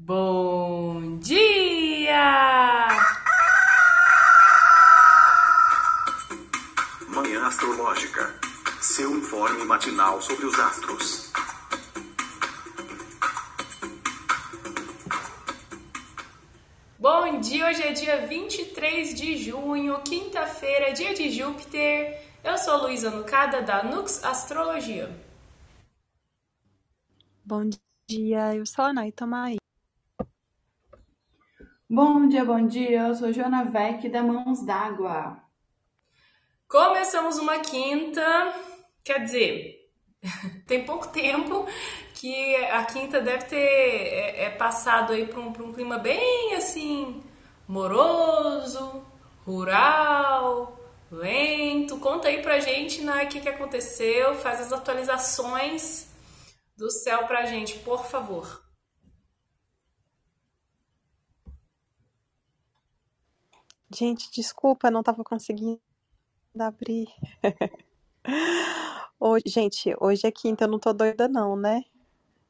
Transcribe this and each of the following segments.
Bom dia! Manhã Astrológica. Seu informe matinal sobre os astros. Bom dia, hoje é dia 23 de junho, quinta-feira, dia de Júpiter. Eu sou Luísa Nucada da Nux Astrologia. Bom dia, eu sou a Nay Tomai. Bom dia, bom dia. Eu sou Joana Vec da Mãos d'Água. Começamos uma quinta, quer dizer, tem pouco tempo que a quinta deve ter é, é passado aí para um, um clima bem assim moroso, rural, lento. Conta aí pra gente né, o que, que aconteceu, faz as atualizações do céu pra gente, por favor. Gente, desculpa, não tava conseguindo abrir. Hoje, gente, hoje é quinta, eu não tô doida não, né?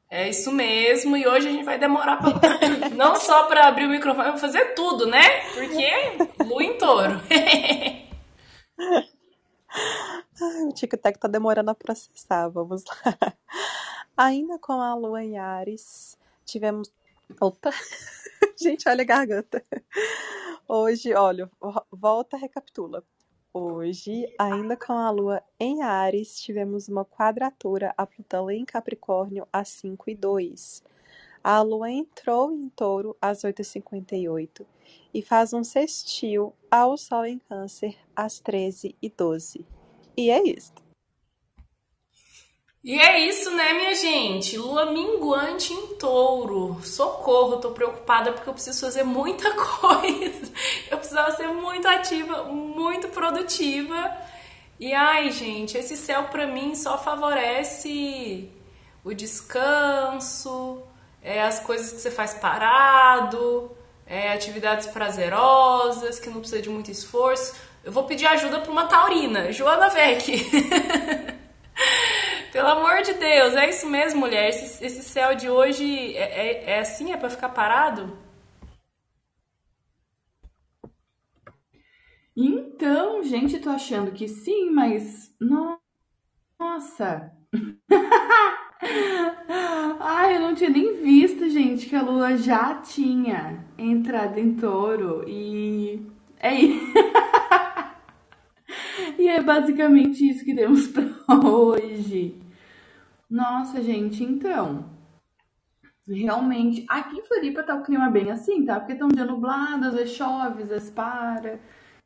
É isso mesmo, e hoje a gente vai demorar pra... não só para abrir o microfone, mas fazer tudo, né? Porque lua em touro. Ai, o tic-tac tá demorando a processar, vamos lá. Ainda com a lua em Ares, tivemos. Opa! Gente, olha a garganta. Hoje, olha, volta, recapitula. Hoje, ainda com a lua em Ares, tivemos uma quadratura a Plutão em Capricórnio às 5 e 2. A lua entrou em touro às 8h58 e faz um sextil ao sol em câncer às 13 e 12. E é isso. E é isso, né, minha gente? Lua minguante em touro. Socorro, tô preocupada porque eu preciso fazer muita coisa. Eu precisava ser muito ativa, muito produtiva. E ai, gente, esse céu para mim só favorece o descanso, é, as coisas que você faz parado, é, atividades prazerosas, que não precisa de muito esforço. Eu vou pedir ajuda para uma taurina, Joana Vec. Pelo amor de Deus, é isso mesmo, mulher? Esse, esse céu de hoje é, é, é assim? É para ficar parado? Então, gente, tô achando que sim, mas. Nossa! Ai, eu não tinha nem visto, gente, que a lua já tinha entrado em touro e. É isso. E é basicamente isso que temos para hoje. Nossa, gente, então. Realmente, aqui em Floripa tá o clima bem assim, tá? Porque tá um dia nublado, às vezes chove, às vezes para.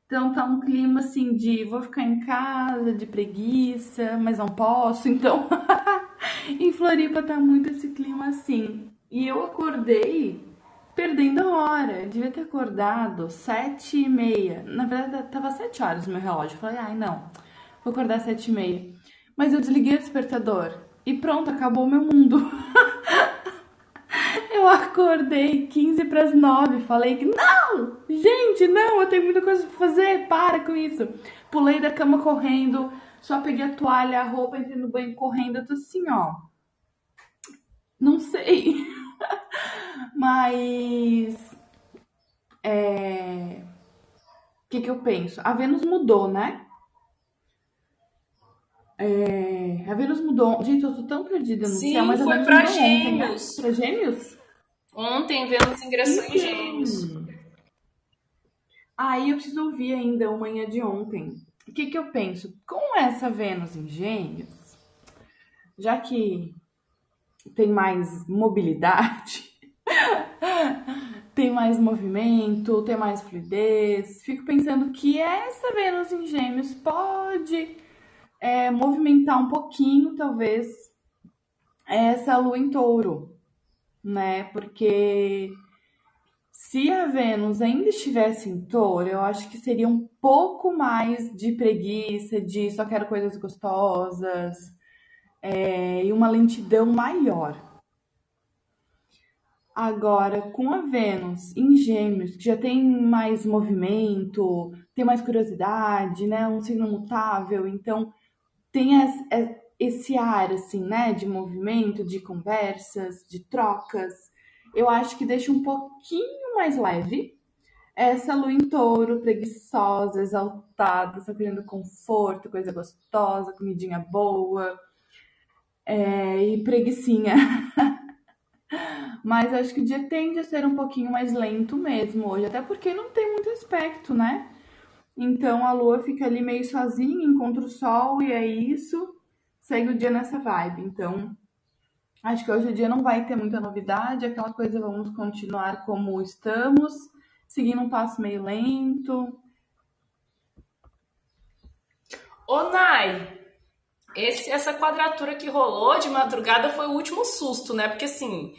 Então tá um clima assim de vou ficar em casa, de preguiça, mas não posso. Então, em Floripa tá muito esse clima assim. E eu acordei perdendo a hora. Eu devia ter acordado sete e meia. Na verdade, tava sete horas no meu relógio. Eu falei, ai, não, vou acordar sete e meia. Mas eu desliguei o despertador e pronto, acabou meu mundo. eu acordei 15 para as 9, falei que não, gente, não, eu tenho muita coisa para fazer, para com isso. Pulei da cama correndo, só peguei a toalha, a roupa, entrei no banho correndo, eu tô assim, ó. Não sei. Mas. É. O que, que eu penso? A Vênus mudou, né? É, a Vênus mudou. Gente, eu tô tão perdida no Sim, céu, mas a foi Vênus pra mudou ontem, né? Gêmeos. Pra Gêmeos? Ontem Vênus ingressou em Então. Gêmeos. Aí eu preciso ouvir ainda o manhã de ontem. O que, que eu penso? Com essa Vênus em Gêmeos, já que tem mais mobilidade, tem mais movimento, tem mais fluidez, fico pensando que essa Vênus em Gêmeos pode é, movimentar um pouquinho, talvez, essa Lua em Touro, né? Porque se a Vênus ainda estivesse em touro, eu acho que seria um pouco mais de preguiça, de só quero coisas gostosas, é, e uma lentidão maior. Agora, com a Vênus em Gêmeos, que já tem mais movimento, tem mais curiosidade, né? Um signo mutável, então tem é- esse ar, assim, né? De movimento, de conversas, de trocas. eu acho que deixa um pouquinho mais leve. Essa lua em touro, preguiçosa, exaltada, só querendo conforto, coisa gostosa, comidinha boa é, e preguiçinha. Mas acho que o dia tende a ser um pouquinho mais lento mesmo hoje, até porque não tem muito aspecto, né? Então a lua fica ali meio sozinha, encontra o sol e é isso, segue o dia nessa vibe. Então acho que hoje o dia não vai ter muita novidade, aquela coisa vamos continuar como estamos, seguindo um passo meio lento. Ô Nai, esse, essa quadratura que rolou de madrugada foi o último susto, né? Porque assim,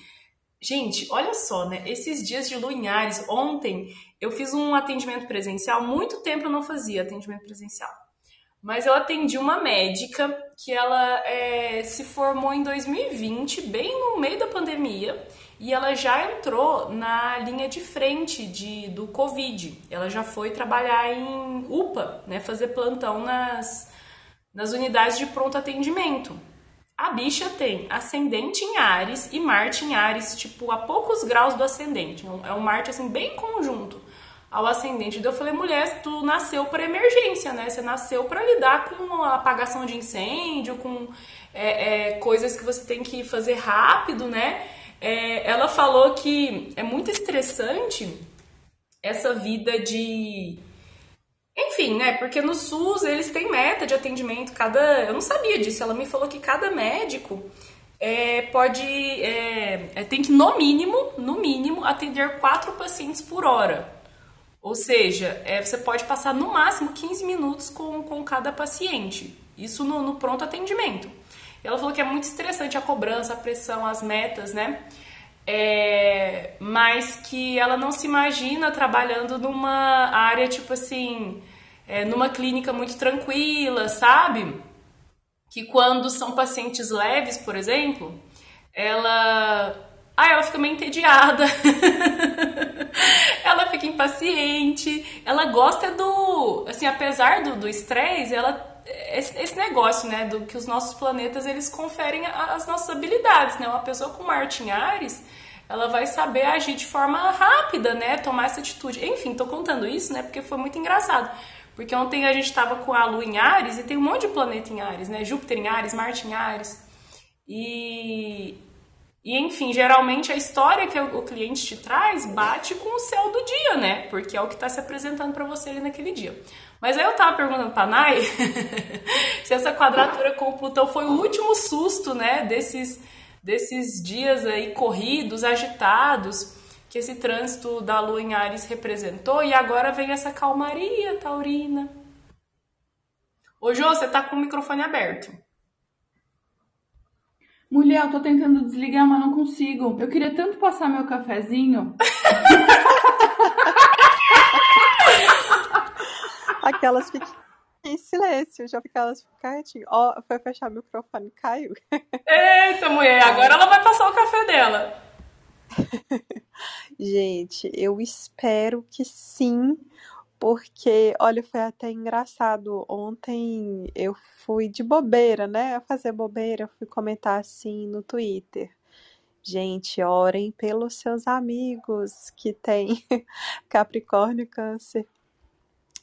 gente, olha só, né? Esses dias de Luinhares, ontem eu fiz um atendimento presencial, muito tempo eu não fazia atendimento presencial. Mas eu atendi uma médica que ela é, se formou em 2020, bem no meio da pandemia, e ela já entrou na linha de frente de, do Covid. Ela já foi trabalhar em UPA, né? Fazer plantão nas nas unidades de pronto atendimento. A bicha tem ascendente em Ares e Marte em Ares, tipo, a poucos graus do ascendente. É um Marte, assim, bem conjunto ao ascendente. Então eu falei, mulher, tu nasceu para emergência, né? Você nasceu para lidar com a apagação de incêndio, com é, é, coisas que você tem que fazer rápido, né? É, ela falou que é muito estressante essa vida de enfim, né? Porque no SUS eles têm meta de atendimento. Cada, eu não sabia disso. Ela me falou que cada médico é, pode, é, é, tem que no mínimo, no mínimo, atender quatro pacientes por hora. Ou seja, é, você pode passar no máximo 15 minutos com, com cada paciente. Isso no, no pronto atendimento. Ela falou que é muito estressante a cobrança, a pressão, as metas, né? É, mas que ela não se imagina trabalhando numa área tipo assim, é, numa clínica muito tranquila, sabe? Que quando são pacientes leves, por exemplo, ela. Ah, ela fica meio entediada. ela fica impaciente. Ela gosta do. Assim, apesar do estresse, ela esse, esse, negócio, né, do que os nossos planetas eles conferem as nossas habilidades, né? Uma pessoa com Marte em Ares, ela vai saber agir de forma rápida, né? Tomar essa atitude. Enfim, tô contando isso, né? Porque foi muito engraçado. Porque ontem a gente estava com a Lua em Ares e tem um monte de planeta em Ares, né? Júpiter em Ares, Marte em Ares. E, e enfim, geralmente a história que o cliente te traz bate com o céu do dia, né? Porque é o que está se apresentando para você ali naquele dia. Mas aí eu tava perguntando pra Nai se essa quadratura com o Plutão foi o último susto, né? Desses desses dias aí corridos, agitados, que esse trânsito da Lua em Ares representou, e agora vem essa calmaria taurina. Ô Jô, você tá com o microfone aberto. Mulher, eu tô tentando desligar, mas não consigo. Eu queria tanto passar meu cafezinho. Aquelas fiquem em silêncio, já fica elas quietinho. Ó, foi fechar o microfone, caiu. Eita, mulher, agora ela vai passar o café dela. Gente, eu espero que sim, porque, olha, foi até engraçado. Ontem eu fui de bobeira, né? A fazer bobeira, fui comentar assim no Twitter. Gente, orem pelos seus amigos que têm Capricórnio, Câncer,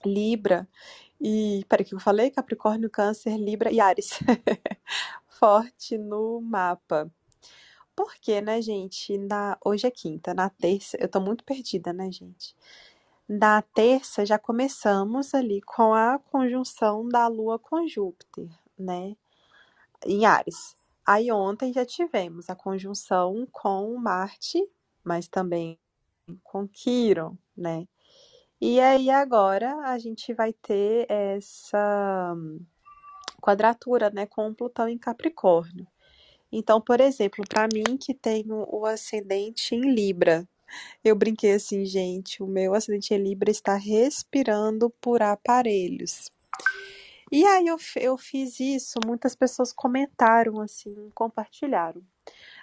Libra. E, peraí, que eu falei? Capricórnio, Câncer, Libra e Ares. Forte no mapa. Porque, né, gente? Na, hoje é quinta, na terça, eu tô muito perdida, né, gente? Na terça já começamos ali com a conjunção da Lua com Júpiter, né? Em Ares. Aí ontem já tivemos a conjunção com Marte, mas também com Quiron, né? E aí agora a gente vai ter essa quadratura, né, com Plutão em Capricórnio. Então, por exemplo, para mim que tenho o ascendente em Libra, eu brinquei assim, gente, o meu ascendente em Libra está respirando por aparelhos. E aí eu, eu fiz isso, muitas pessoas comentaram assim, compartilharam.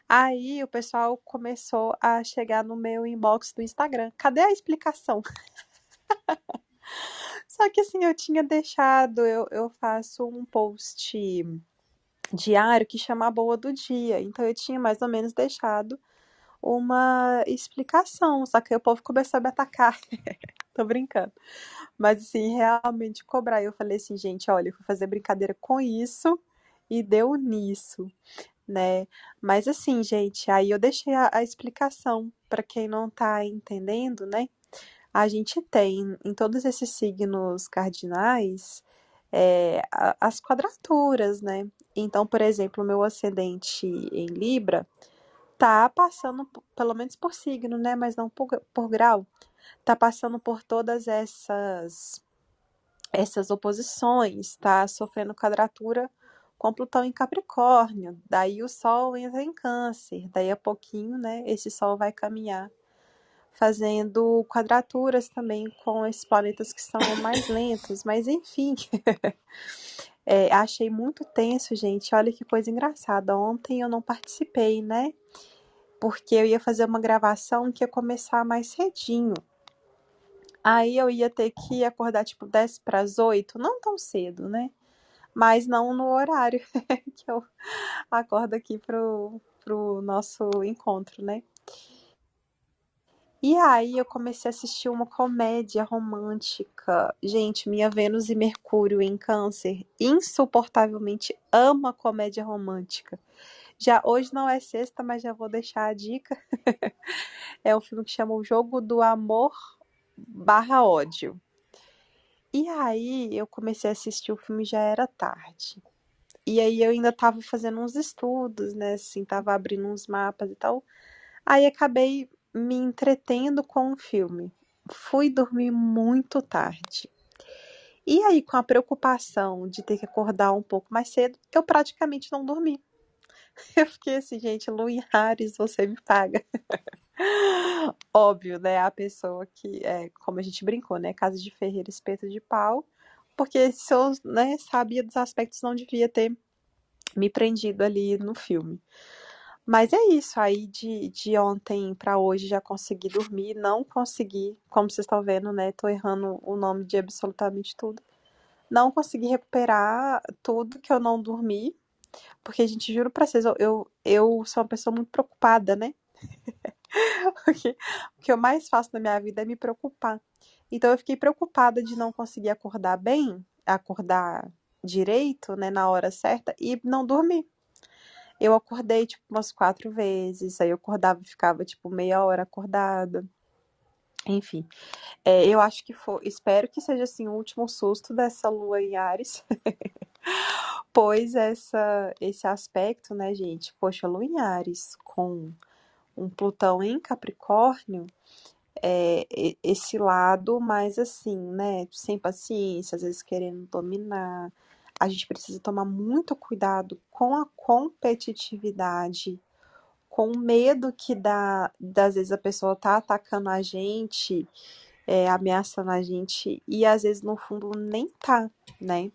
Aí o pessoal começou a chegar no meu inbox do Instagram. Cadê a explicação? Só que assim, eu tinha deixado, eu, eu faço um post diário que chama a boa do dia. Então eu tinha mais ou menos deixado uma explicação, só que aí o povo começou a me atacar. Tô brincando. Mas assim, realmente cobrar. Eu falei assim, gente, olha, eu fazer brincadeira com isso e deu nisso, né? Mas assim, gente, aí eu deixei a, a explicação para quem não tá entendendo, né? A gente tem em todos esses signos cardinais é, as quadraturas, né? Então, por exemplo, meu ascendente em Libra tá passando, pelo menos por signo, né? Mas não por, por grau, tá passando por todas essas essas oposições, tá sofrendo quadratura com Plutão em Capricórnio, daí o Sol entra em Câncer, daí a pouquinho, né, esse Sol vai caminhar fazendo quadraturas também com esses planetas que são mais lentos, mas enfim. é, achei muito tenso, gente. Olha que coisa engraçada. Ontem eu não participei, né? Porque eu ia fazer uma gravação que ia começar mais cedinho. Aí eu ia ter que acordar tipo 10 para as 8, não tão cedo, né? Mas não no horário que eu acordo aqui pro, pro nosso encontro, né? E aí eu comecei a assistir uma comédia romântica. Gente, minha Vênus e Mercúrio em Câncer insuportavelmente ama comédia romântica. Já hoje não é sexta, mas já vou deixar a dica. é um filme que chama O Jogo do Amor barra ódio. E aí eu comecei a assistir o filme já era tarde. E aí eu ainda tava fazendo uns estudos, né? Assim, tava abrindo uns mapas e tal. Aí acabei me entretendo com o filme. Fui dormir muito tarde. E aí, com a preocupação de ter que acordar um pouco mais cedo, eu praticamente não dormi. Eu fiquei assim, gente, Lu Ares, você me paga. Óbvio, né? A pessoa que, é, como a gente brincou, né? Casa de Ferreira, espeto de pau. Porque se eu né, sabia dos aspectos, não devia ter me prendido ali no filme. Mas é isso, aí de, de ontem para hoje já consegui dormir, não consegui, como vocês estão vendo, né? Tô errando o nome de absolutamente tudo. Não consegui recuperar tudo que eu não dormi, porque, gente, juro pra vocês, eu, eu, eu sou uma pessoa muito preocupada, né? porque o que eu mais faço na minha vida é me preocupar. Então eu fiquei preocupada de não conseguir acordar bem, acordar direito, né, na hora certa e não dormir. Eu acordei, tipo, umas quatro vezes. Aí eu acordava e ficava, tipo, meia hora acordada. Enfim, é, eu acho que foi. Espero que seja, assim, o último susto dessa lua em Ares. pois essa, esse aspecto, né, gente? Poxa, lua em Ares com um Plutão em Capricórnio. É, esse lado mais assim, né? Sem paciência, às vezes querendo dominar, a gente precisa tomar muito cuidado com a competitividade, com o medo que dá, das vezes a pessoa tá atacando a gente, é, ameaçando a gente, e às vezes no fundo nem tá, né?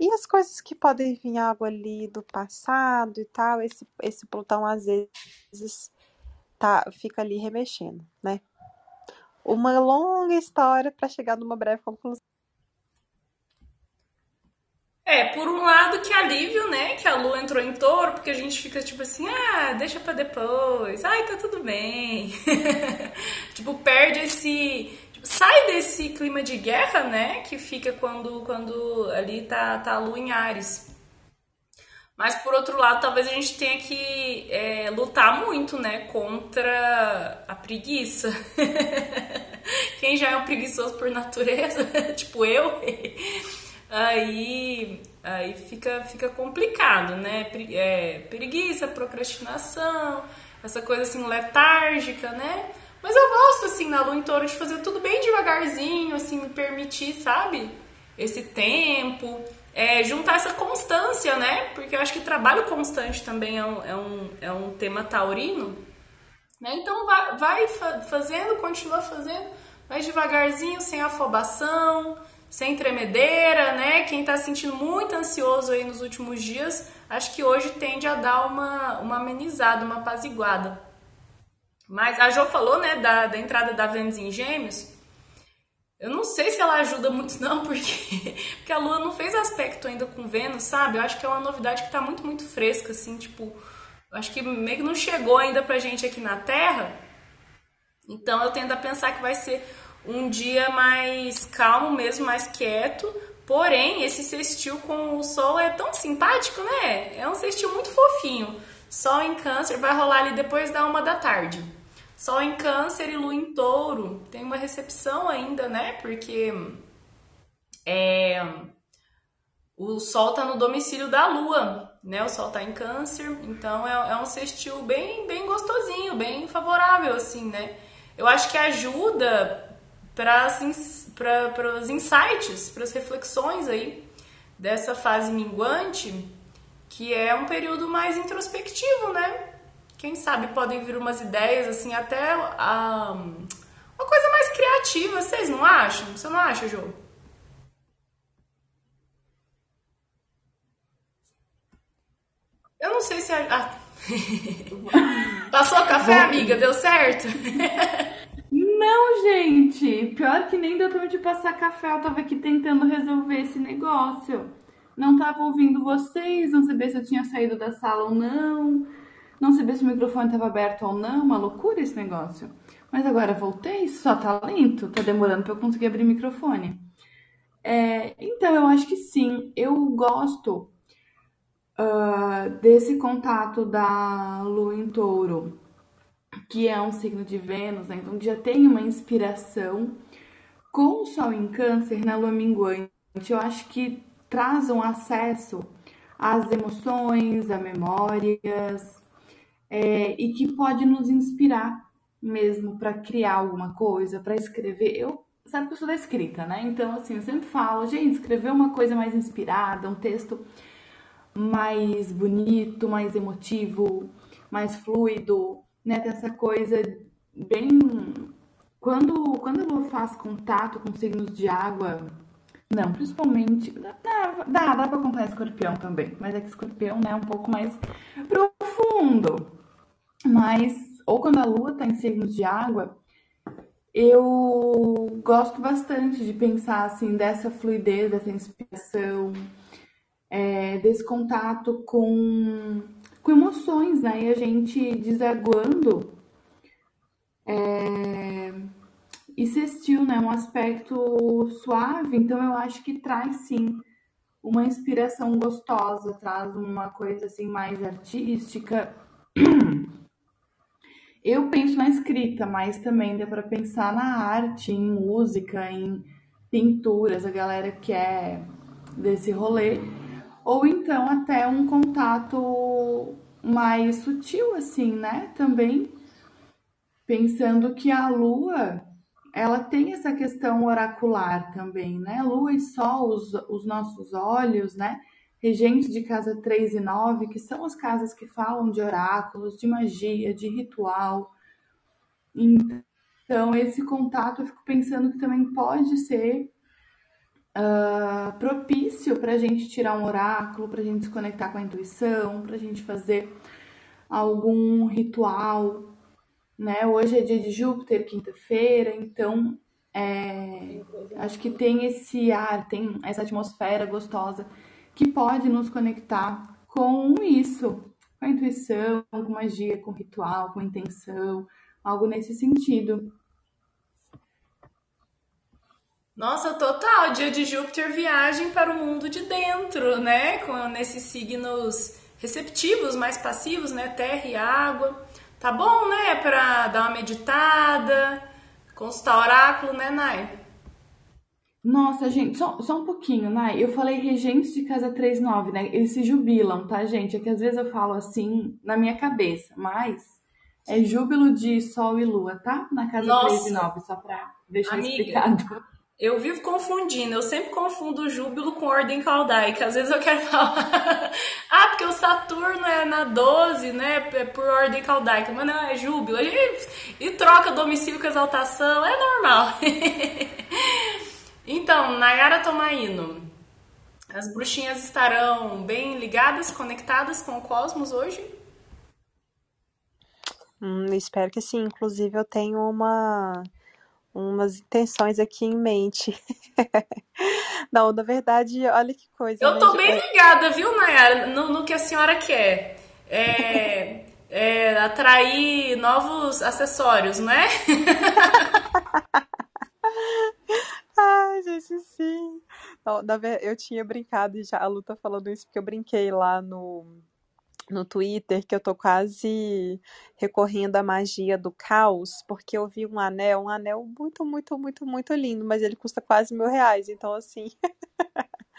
E as coisas que podem vir algo ali do passado e tal, esse, esse Plutão às vezes tá, fica ali remexendo, né? Uma longa história para chegar numa breve conclusão. É, por um lado que alívio, né? Que a lua entrou em touro, porque a gente fica tipo assim, ah, deixa pra depois, ai, tá tudo bem. tipo, perde esse. Tipo, sai desse clima de guerra, né? Que fica quando, quando ali tá, tá a lua em Ares. Mas por outro lado, talvez a gente tenha que é, lutar muito, né? Contra a preguiça. Quem já é um preguiçoso por natureza, tipo eu aí, aí fica, fica complicado, né? É, preguiça, procrastinação, essa coisa assim letárgica, né? Mas eu gosto, assim, na lua em touro de fazer tudo bem devagarzinho, assim, me permitir, sabe? Esse tempo, é, juntar essa constância, né? Porque eu acho que trabalho constante também é um, é um, é um tema taurino. Né? Então vai, vai fazendo, continua fazendo, vai devagarzinho, sem afobação, sem tremedeira, né? Quem está sentindo muito ansioso aí nos últimos dias, acho que hoje tende a dar uma, uma amenizada, uma apaziguada. Mas a Jo falou, né, da, da entrada da Vênus em Gêmeos. Eu não sei se ela ajuda muito não, porque, porque a Lua não fez aspecto ainda com Vênus, sabe? Eu acho que é uma novidade que está muito, muito fresca, assim, tipo... Eu acho que meio que não chegou ainda pra gente aqui na Terra. Então eu tendo a pensar que vai ser um dia mais calmo mesmo, mais quieto. Porém, esse sextil com o sol é tão simpático, né? É um sextil muito fofinho. Sol em câncer vai rolar ali depois da uma da tarde. Sol em câncer e lua em touro. Tem uma recepção ainda, né? Porque é, o sol tá no domicílio da lua, né? O sol tá em câncer, então é, é um sextil bem, bem gostosinho, bem favorável, assim, né? Eu acho que ajuda para os insights, para as reflexões aí dessa fase minguante, que é um período mais introspectivo, né? Quem sabe podem vir umas ideias, assim, até a, uma coisa mais criativa, vocês não acham? Você não acha, Jô? Eu não sei se a. Ah. Passou café, amiga? Deu certo? Não, gente. Pior que nem deu tempo de passar café. Eu tava aqui tentando resolver esse negócio. Não tava ouvindo vocês, não sabia se eu tinha saído da sala ou não. Não sabia se o microfone estava aberto ou não. Uma loucura esse negócio. Mas agora voltei, só tá lento. Tá demorando para eu conseguir abrir o microfone. É, então, eu acho que sim. Eu gosto uh, desse contato da lua em touro, que é um signo de Vênus, né? então já tem uma inspiração com o Sol em Câncer na lua minguante. Eu acho que traz um acesso às emoções, a memórias, é, e que pode nos inspirar mesmo para criar alguma coisa, para escrever. Eu sabe que eu sou da escrita, né? Então, assim, eu sempre falo, gente, escrever uma coisa mais inspirada, um texto mais bonito, mais emotivo, mais fluido, né? Coisa bem. Quando, quando eu faço contato com signos de água, não, principalmente. Dá, dá, dá pra acompanhar escorpião também, mas é que escorpião né, é um pouco mais profundo. Mas, ou quando a lua tá em signos de água, eu gosto bastante de pensar assim dessa fluidez, dessa inspiração é, desse contato com, com emoções, né? E a gente desaguando é, e sextil, né? Um aspecto suave, então eu acho que traz sim uma inspiração gostosa, traz uma coisa assim mais artística. Eu penso na escrita, mas também dá para pensar na arte, em música, em pinturas, a galera que é desse rolê ou então até um contato mais sutil, assim, né? Também pensando que a Lua ela tem essa questão oracular também, né? Lua e Sol, os, os nossos olhos, né? Regentes de casa 3 e 9, que são as casas que falam de oráculos, de magia, de ritual. Então, esse contato eu fico pensando que também pode ser uh, propício para a gente tirar um oráculo, para a gente se conectar com a intuição, para a gente fazer algum ritual, né? Hoje é dia de Júpiter, quinta-feira, então é, acho que tem esse ar, tem essa atmosfera gostosa que pode nos conectar com isso, com a intuição, com magia, com ritual, com intenção, algo nesse sentido. Nossa, total! Dia de Júpiter viagem para o mundo de dentro, né? Com nesses signos receptivos, mais passivos, né? Terra e água. Tá bom, né? Para dar uma meditada, consultar oráculo, né, Nai? Nossa, gente, só, só um pouquinho, Nai. Eu falei regentes de casa 39, né? Eles se jubilam, tá, gente? É que às vezes eu falo assim na minha cabeça, mas é júbilo de Sol e Lua, tá? Na casa Nossa. 3 e 9, só pra deixar Amiga, explicado. Eu vivo confundindo, eu sempre confundo o júbilo com ordem caudaica. Às vezes eu quero falar, ah, porque o Saturno é na 12, né? É por ordem caudaica, mas não, é júbilo. E troca domicílio com exaltação, é normal. então, Nayara Tomaino, as bruxinhas estarão bem ligadas, conectadas com o cosmos hoje? Hum, espero que sim. Inclusive, eu tenho uma umas intenções aqui em mente. Não, na verdade, olha que coisa. Eu né? tô bem ligada, viu, Nayara, no, no que a senhora quer. É, é, atrair novos acessórios, não é? Ai, gente, sim. Não, eu tinha brincado e já a Lu tá falando isso porque eu brinquei lá no, no Twitter que eu tô quase recorrendo à magia do caos, porque eu vi um anel, um anel muito, muito, muito, muito lindo, mas ele custa quase mil reais. Então, assim,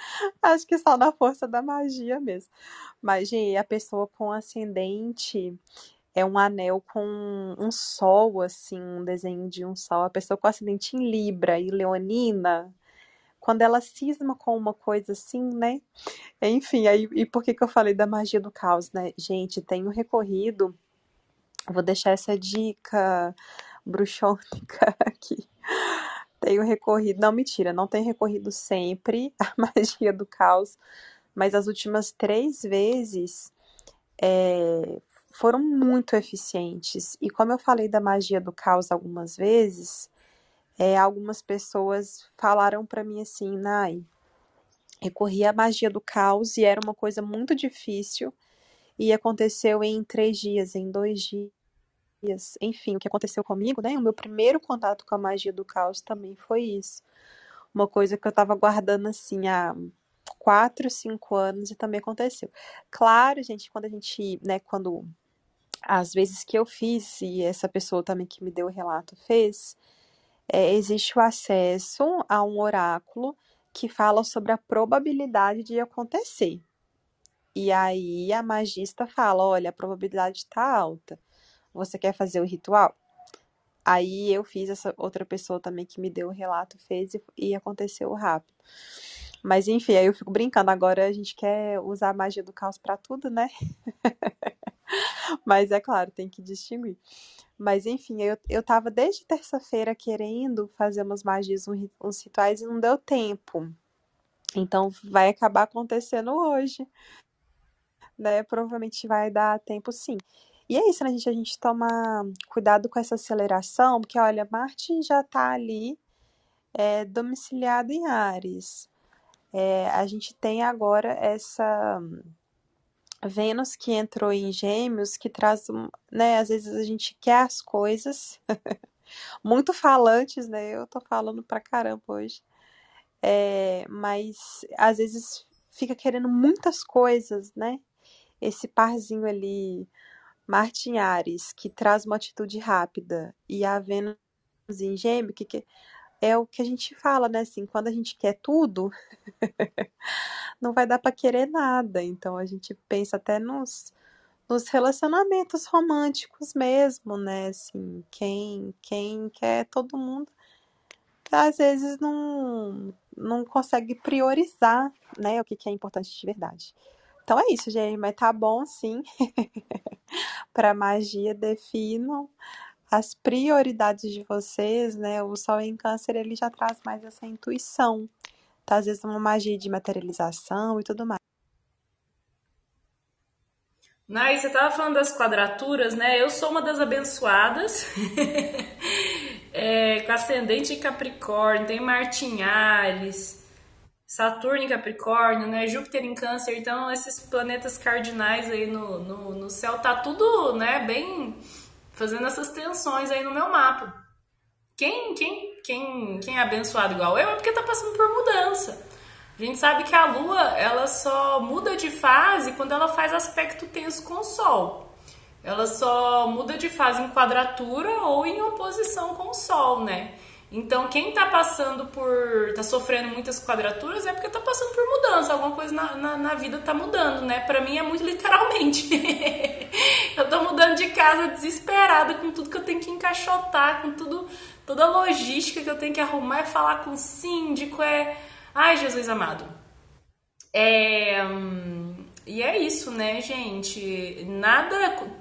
acho que só na força da magia mesmo. Mas, gente, a pessoa com ascendente é um anel com um sol, assim, um desenho de um sol. A pessoa com ascendente em Libra e Leonina, quando ela cisma com uma coisa assim, né? Enfim, aí, e por que que eu falei da magia do caos, né? Gente, tenho recorrido, vou deixar essa dica bruxônica aqui. Tenho recorrido, não, mentira, não tenho recorrido sempre à magia do caos, mas as últimas três vezes é, foram muito eficientes. E como eu falei da magia do caos algumas vezes, é, algumas pessoas falaram pra mim assim, Nai, recorri à magia do caos e era uma coisa muito difícil e aconteceu em três dias, em dois dias. Enfim, o que aconteceu comigo, né? O meu primeiro contato com a magia do caos também foi isso. Uma coisa que eu tava guardando assim há quatro, cinco anos e também aconteceu. Claro, gente, quando a gente, né, quando às vezes que eu fiz e essa pessoa também que me deu o relato fez, é, existe o acesso a um oráculo que fala sobre a probabilidade de acontecer. E aí a magista fala: olha, a probabilidade está alta. Você quer fazer o ritual? Aí eu fiz, essa outra pessoa também que me deu o relato fez e, e aconteceu rápido. Mas enfim, aí eu fico brincando. Agora a gente quer usar a magia do caos para tudo, né? Mas é claro, tem que distinguir. Mas enfim, eu, eu tava desde terça-feira querendo fazer umas magias, uns rituais e não deu tempo. Então vai acabar acontecendo hoje, né? Provavelmente vai dar tempo sim. E é isso, né, gente? A gente toma cuidado com essa aceleração, porque olha, Marte já tá ali é, domiciliado em Áries. É, a gente tem agora essa Vênus que entrou em Gêmeos, que traz, né? Às vezes a gente quer as coisas muito falantes, né? Eu tô falando pra caramba hoje. É, mas às vezes fica querendo muitas coisas, né? Esse parzinho ali, Marte em Áries, que traz uma atitude rápida, e a Vênus em Gêmeos, que, que é o que a gente fala, né? Assim, quando a gente quer tudo, não vai dar pra querer nada. Então a gente pensa até nos, nos relacionamentos românticos mesmo, né? Assim, quem, quem quer todo mundo, às vezes não, não consegue priorizar, né? O que, que é importante de verdade. Então é isso, gente. Mas tá bom, sim. Para magia, definam as prioridades de vocês, né? O Sol em Câncer ele já traz mais essa intuição, tá? Às vezes uma magia de materialização e tudo mais. Nai, você tava falando das quadraturas, né? Eu sou uma das abençoadas. É, com ascendente em Capricórnio, tem Marte em Ares, Saturno em Capricórnio, né? Júpiter em Câncer. Então, esses planetas cardinais aí no, no, no céu tá tudo, né? Bem fazendo essas tensões aí no meu mapa. Quem, quem, quem, quem é abençoado igual eu é porque tá passando por mudança. A gente sabe que a Lua, ela só muda de fase quando ela faz aspecto tenso com o Sol. Ela só muda de fase em quadratura ou em oposição com o Sol, né? Então, quem tá passando por. tá sofrendo muitas quadraturas é porque tá passando por mudança. Alguma coisa na, na, na vida tá mudando, né? Pra mim é muito literalmente. eu tô mudando de casa desesperada com tudo que eu tenho que encaixotar, com tudo, toda a logística que eu tenho que arrumar, é falar com o síndico, é. Ai, Jesus amado. É. hum, E é isso, né, gente? Nada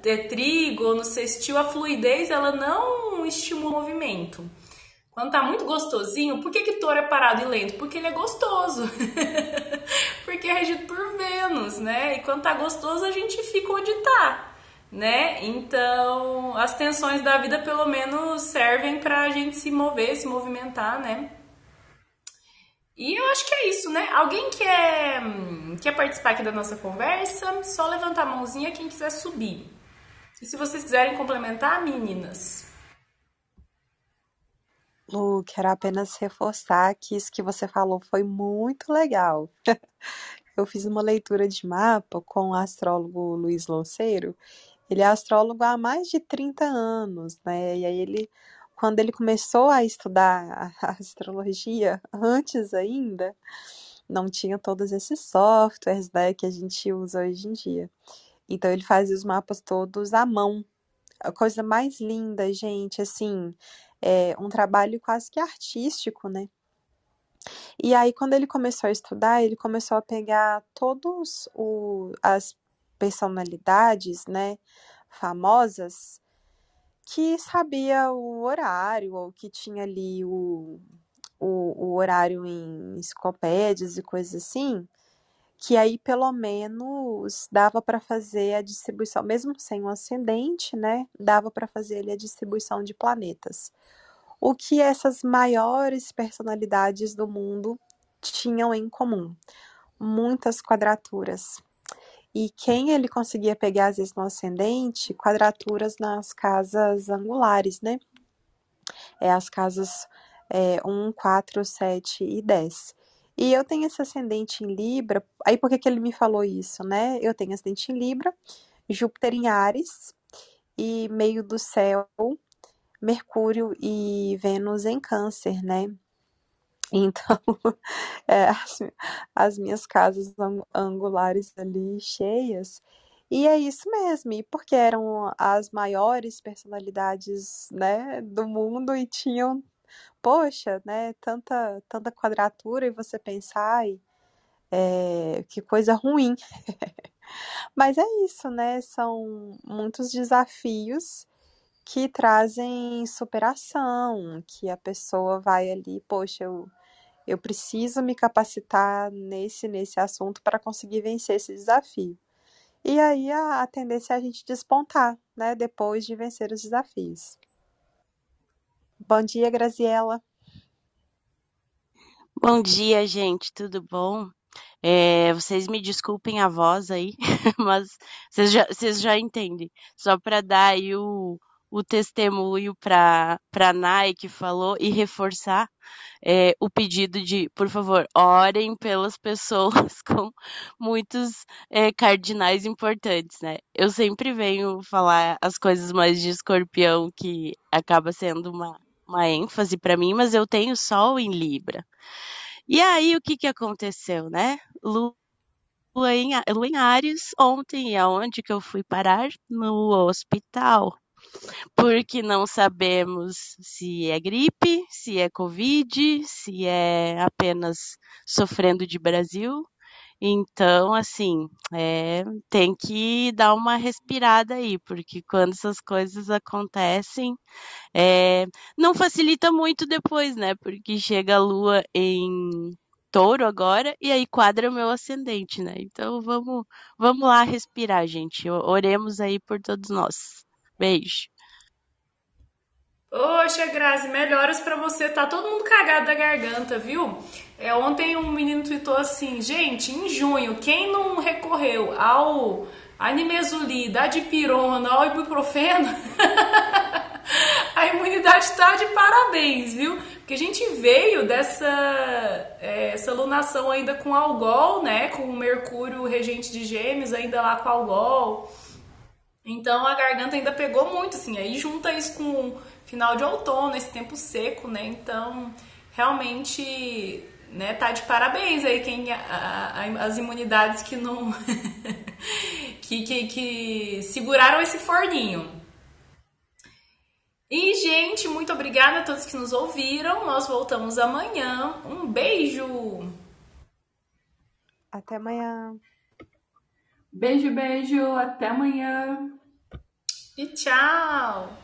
é trigo no sextil, a fluidez ela não estimula o movimento. Quando tá muito gostosinho, por que, que touro é parado e lento? Porque ele é gostoso. Porque é regido por Vênus, né? E quando tá gostoso, a gente fica onde tá, né? Então, as tensões da vida pelo menos servem pra gente se mover, se movimentar, né? E eu acho que é isso, né? Alguém quer, quer participar aqui da nossa conversa? Só levantar a mãozinha quem quiser subir. E se vocês quiserem complementar, meninas? Lu, quero apenas reforçar que isso que você falou foi muito legal. Eu fiz uma leitura de mapa com o astrólogo Luiz Louceiro. Ele é astrólogo há mais de 30 anos, né? E aí ele, quando ele começou a estudar a astrologia, antes ainda, não tinha todos esses softwares, né, que a gente usa hoje em dia. Então ele fazia os mapas todos à mão. A coisa mais linda, gente, assim, é um trabalho quase que artístico, né? E aí, quando ele começou a estudar, ele começou a pegar todos o, as personalidades, né, famosas, que sabia o horário, ou que tinha ali o, o, o horário em enciclopédias e coisas assim, que aí pelo menos dava para fazer a distribuição, mesmo sem um ascendente, né? Dava para fazer ali a distribuição de planetas. O que essas maiores personalidades do mundo tinham em comum? Muitas quadraturas. E quem ele conseguia pegar, às vezes, no ascendente, quadraturas nas casas angulares, né? É as casas é, 1, 4, 7 e 10. E eu tenho esse ascendente em Libra, aí por que, que ele me falou isso, né? Eu tenho ascendente em Libra, Júpiter em Ares e meio do céu, Mercúrio e Vênus em Câncer, né? Então, é, as, as, minhas casas angulares ali cheias. E é isso mesmo, e porque eram as maiores personalidades, né, do mundo e tinham poxa, né, tanta, tanta quadratura e você pensar, ai, é, que coisa ruim. Mas é isso, né? São muitos desafios que trazem superação, que a pessoa vai ali, poxa, eu, eu preciso me capacitar nesse, nesse assunto para conseguir vencer esse desafio. E aí a, a tendência é a gente despontar, né, depois de vencer os desafios. Bom dia, Graziela. Bom dia, gente, tudo bom? É, vocês me desculpem a voz aí, mas vocês já, vocês já entendem. Só para dar aí o, o testemunho para a Nai que falou e reforçar é, o pedido de, por favor, orem pelas pessoas com muitos é, cardinais importantes, né? Eu sempre venho falar as coisas mais de escorpião que acaba sendo uma uma ênfase para mim, mas eu tenho Sol em Libra. E aí o que, que aconteceu, né? Lua em, Lua em Ares ontem, aonde que eu fui parar? No hospital. Porque não sabemos se é gripe, se é Covid, se é apenas sofrendo de Brasil. Então, assim, é, tem que dar uma respirada aí, porque quando essas coisas acontecem, é, não facilita muito depois, né? Porque chega a lua em touro agora e aí quadra o meu ascendente, né? Então vamos, vamos lá respirar, gente. Oremos aí por todos nós. Beijo. Oxa, Grazi, melhoras para você. Tá todo mundo cagado da garganta, viu? É, ontem um menino tweetou assim, gente, em junho, quem não recorreu ao animesulida, dipirona, ao ibuprofeno, a imunidade tá de parabéns, viu? Porque a gente veio dessa é, essa ainda com algol, né? Com o Mercúrio regente de gêmeos ainda lá com algol. Então a garganta ainda pegou muito, assim. Aí junta isso com final de outono, esse tempo seco, né? Então, realmente, né, tá de parabéns aí quem a, a, as imunidades que não que, que, que seguraram esse forninho. E, gente, muito obrigada a todos que nos ouviram. Nós voltamos amanhã. Um beijo! Até amanhã. Beijo, beijo. Até amanhã. E tchau!